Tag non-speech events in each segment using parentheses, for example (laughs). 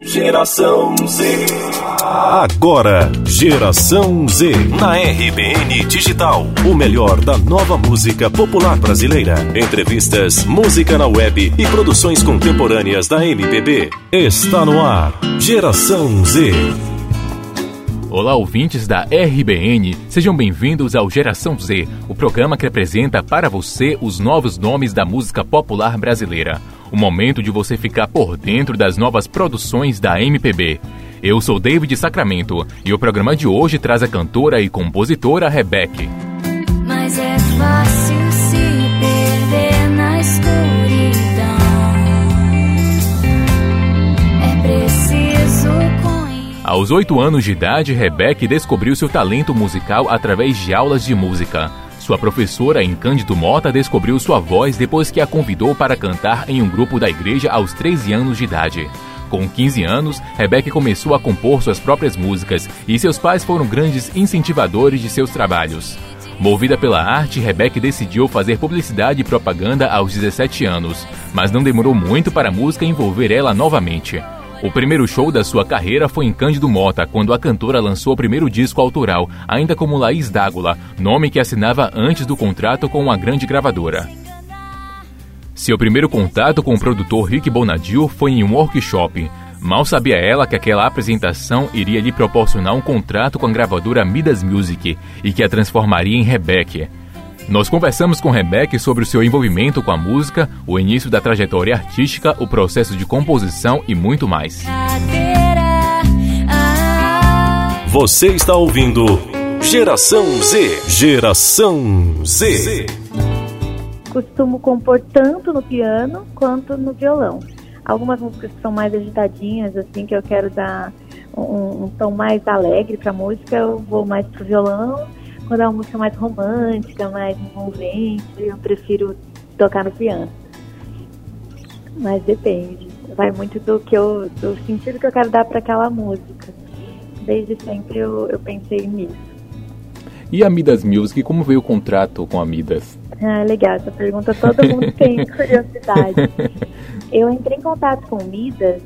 Geração Z. Agora, Geração Z. Na RBN Digital. O melhor da nova música popular brasileira. Entrevistas, música na web e produções contemporâneas da MPB. Está no ar. Geração Z. Olá, ouvintes da RBN, sejam bem-vindos ao Geração Z, o programa que apresenta para você os novos nomes da música popular brasileira. O momento de você ficar por dentro das novas produções da MPB. Eu sou David Sacramento e o programa de hoje traz a cantora e compositora Rebeca. Mas é fácil se perder na escuridão. É preciso Aos oito anos de idade, Rebeca descobriu seu talento musical através de aulas de música. Sua professora em Cândido Mota descobriu sua voz depois que a convidou para cantar em um grupo da igreja aos 13 anos de idade. Com 15 anos, Rebeca começou a compor suas próprias músicas e seus pais foram grandes incentivadores de seus trabalhos. Movida pela arte, Rebeca decidiu fazer publicidade e propaganda aos 17 anos, mas não demorou muito para a música envolver ela novamente. O primeiro show da sua carreira foi em Cândido Mota, quando a cantora lançou o primeiro disco autoral, ainda como Laís Dágula, nome que assinava antes do contrato com uma grande gravadora. Seu primeiro contato com o produtor Rick Bonadio foi em um workshop. Mal sabia ela que aquela apresentação iria lhe proporcionar um contrato com a gravadora Midas Music e que a transformaria em Rebecca. Nós conversamos com Rebeca sobre o seu envolvimento com a música, o início da trajetória artística, o processo de composição e muito mais. Você está ouvindo Geração Z. Geração Z. Costumo compor tanto no piano quanto no violão. Algumas músicas que são mais agitadinhas, assim, que eu quero dar um, um tom mais alegre para a música, eu vou mais pro violão quando é uma música mais romântica, mais envolvente, eu prefiro tocar no piano. Mas depende. Vai muito do que eu, do sentido que eu quero dar para aquela música. Desde sempre eu, eu pensei nisso. E a Midas Music, como veio o contrato com a Midas? Ah, legal, essa pergunta todo mundo (laughs) tem curiosidade. Eu entrei em contato com Midas,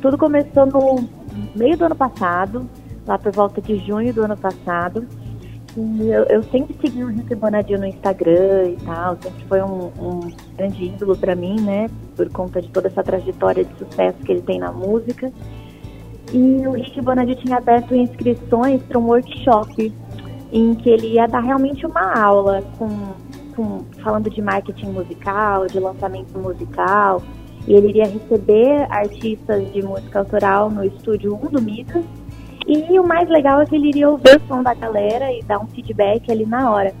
tudo começou no meio do ano passado, lá por volta de junho do ano passado eu, eu, sempre segui o Rick Bonadio no Instagram e tal, sempre foi um, um grande ídolo para mim, né? Por conta de toda essa trajetória de sucesso que ele tem na música. E o Rick Bonadio tinha aberto inscrições para um workshop em que ele ia dar realmente uma aula com, com, falando de marketing musical, de lançamento musical. E ele iria receber artistas de música autoral no estúdio 1 do e o mais legal é que ele iria ouvir o som da galera e dar um feedback ali na hora.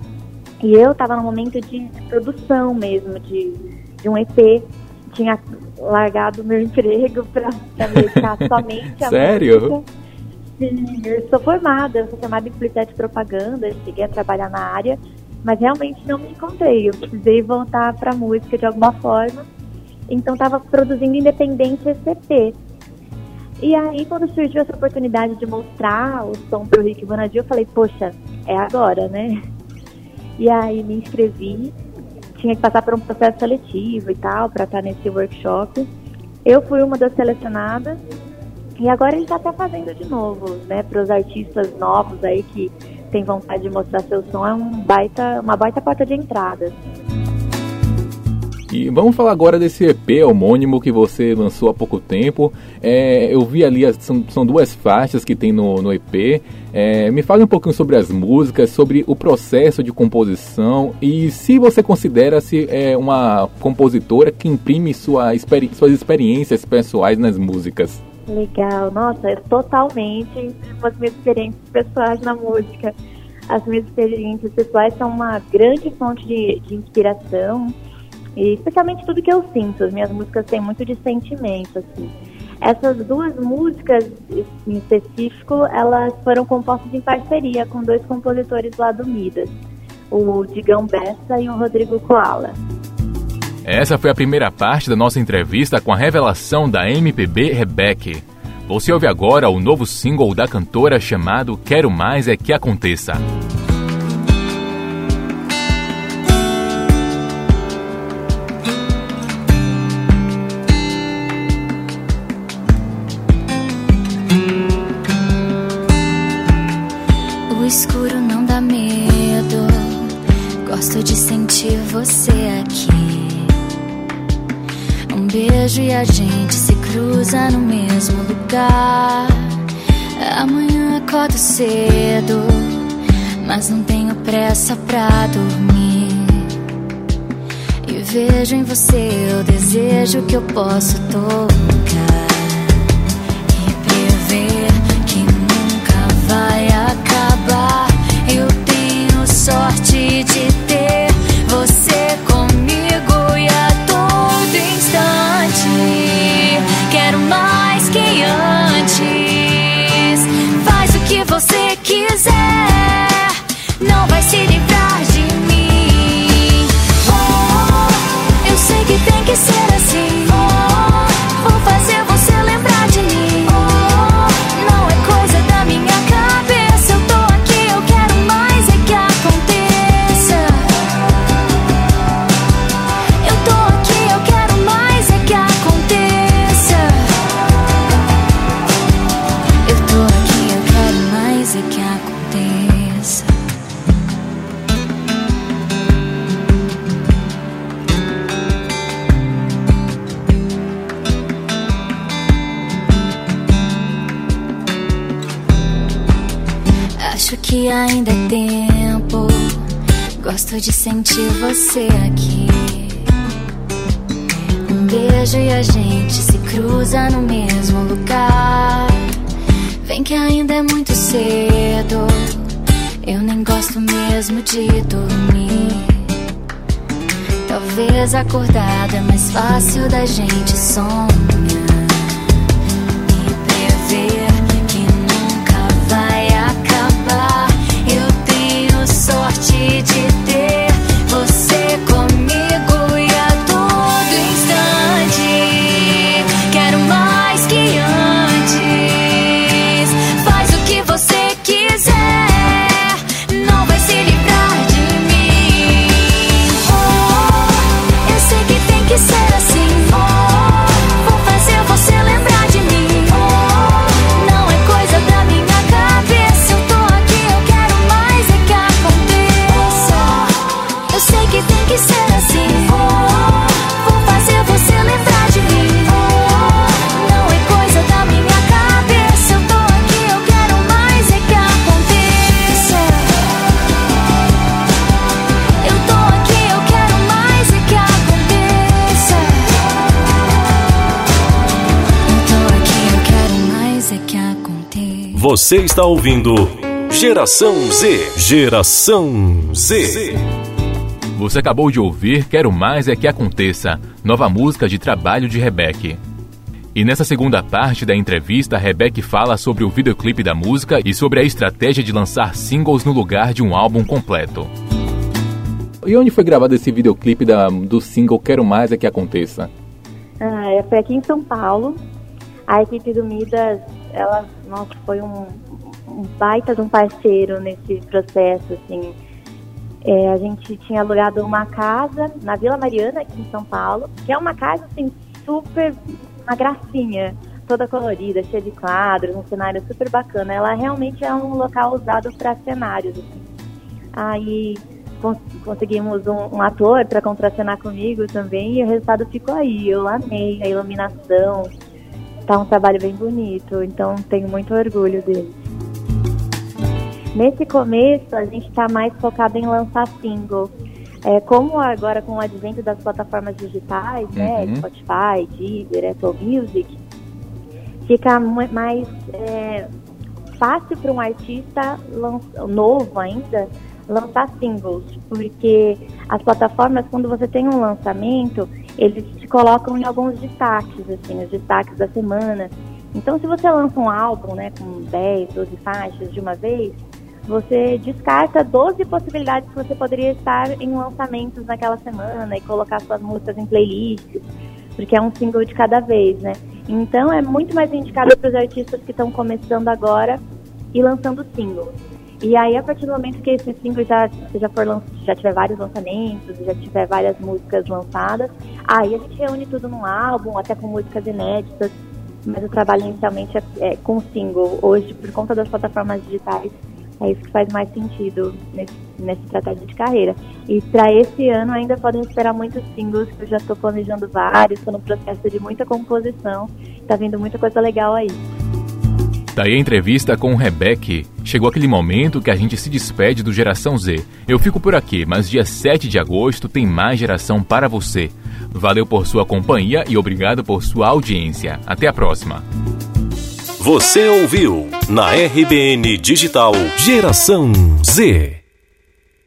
E eu estava no momento de produção mesmo, de, de um EP. Tinha largado meu (laughs) emprego para dedicar somente a Sério? música. Sim, eu sou formada, eu sou formada em publicidade e propaganda, eu cheguei a trabalhar na área, mas realmente não me encontrei. Eu precisei voltar para música de alguma forma. Então estava produzindo independente esse EP. E aí, quando surgiu essa oportunidade de mostrar o som pro Rick Bonadio, eu falei, poxa, é agora, né? E aí me inscrevi, tinha que passar por um processo seletivo e tal, para estar nesse workshop. Eu fui uma das selecionadas e agora ele está até fazendo de novo, né? Para os artistas novos aí que têm vontade de mostrar seu som, é um baita, uma baita porta de entrada. E vamos falar agora desse EP homônimo que você lançou há pouco tempo. É, eu vi ali, são, são, duas faixas que tem no, no EP. É, me fale um pouquinho sobre as músicas, sobre o processo de composição e se você considera-se é, uma compositora que imprime sua experi suas experiências pessoais nas músicas. Legal, nossa, totalmente as minhas experiências pessoais na música. As minhas experiências pessoais são uma grande fonte de, de inspiração e especialmente tudo que eu sinto. As minhas músicas têm muito de sentimento, assim. Essas duas músicas, em específico, elas foram compostas em parceria com dois compositores lá do Midas, o Digão Bessa e o Rodrigo Koala. Essa foi a primeira parte da nossa entrevista com a revelação da MPB Rebecca. Você ouve agora o novo single da cantora chamado Quero Mais É Que Aconteça. Sentir você aqui. Um beijo e a gente se cruza no mesmo lugar. Amanhã acordo cedo, mas não tenho pressa pra dormir. E vejo em você o desejo que eu posso tocar. Ainda é tempo. Gosto de sentir você aqui. Um beijo e a gente se cruza no mesmo lugar. Vem que ainda é muito cedo. Eu nem gosto mesmo de dormir. Talvez acordado é mais fácil da gente sonhar. Você está ouvindo Geração Z. Geração Z. Você acabou de ouvir Quero Mais é que Aconteça, nova música de trabalho de Rebeck. E nessa segunda parte da entrevista, Rebeck fala sobre o videoclipe da música e sobre a estratégia de lançar singles no lugar de um álbum completo. E onde foi gravado esse videoclipe da, do single Quero Mais é que Aconteça? Ah, é, foi aqui em São Paulo. A equipe do Midas, ela, nossa, foi um, um baita de um parceiro nesse processo, assim. É, a gente tinha alugado uma casa na Vila Mariana, aqui em São Paulo, que é uma casa, assim, super, uma gracinha, toda colorida, cheia de quadros, um cenário super bacana. Ela realmente é um local usado para cenários, assim. Aí cons- conseguimos um, um ator para contracenar comigo também e o resultado ficou aí. Eu amei a iluminação, tá um trabalho bem bonito, então tenho muito orgulho dele. Nesse começo, a gente está mais focado em lançar single. É, como agora com o advento das plataformas digitais, né, Uhum. Spotify, Deezer, Apple Music, fica mais é, fácil para um artista novo ainda lançar singles, porque as plataformas, quando você tem um lançamento, eles te colocam em alguns destaques, assim, os destaques da semana. Então, se você lança um álbum, né, com 10, 12 faixas de uma vez, você descarta 12 possibilidades que você poderia estar em lançamentos naquela semana e colocar suas músicas em playlists, porque é um single de cada vez, né? Então é muito mais indicado para os artistas que estão começando agora e lançando singles. E aí, a partir do momento que esse single já, já, for, já tiver vários lançamentos, já tiver várias músicas lançadas, aí a gente reúne tudo num álbum, até com músicas inéditas, mas o trabalho inicialmente é, é com single. Hoje, por conta das plataformas digitais, É isso que faz mais sentido nesse, nessa estratégia de carreira. E para esse ano ainda podem esperar muitos singles, que eu já estou planejando vários, estou no processo de muita composição, está vindo muita coisa legal aí. Daí a entrevista com o Rebeck. Chegou aquele momento que a gente se despede do Geração Z. Eu fico por aqui, mas dia 7 de agosto tem mais geração para você. Valeu por sua companhia e obrigado por sua audiência. Até a próxima. Você ouviu na RBN Digital Geração Z.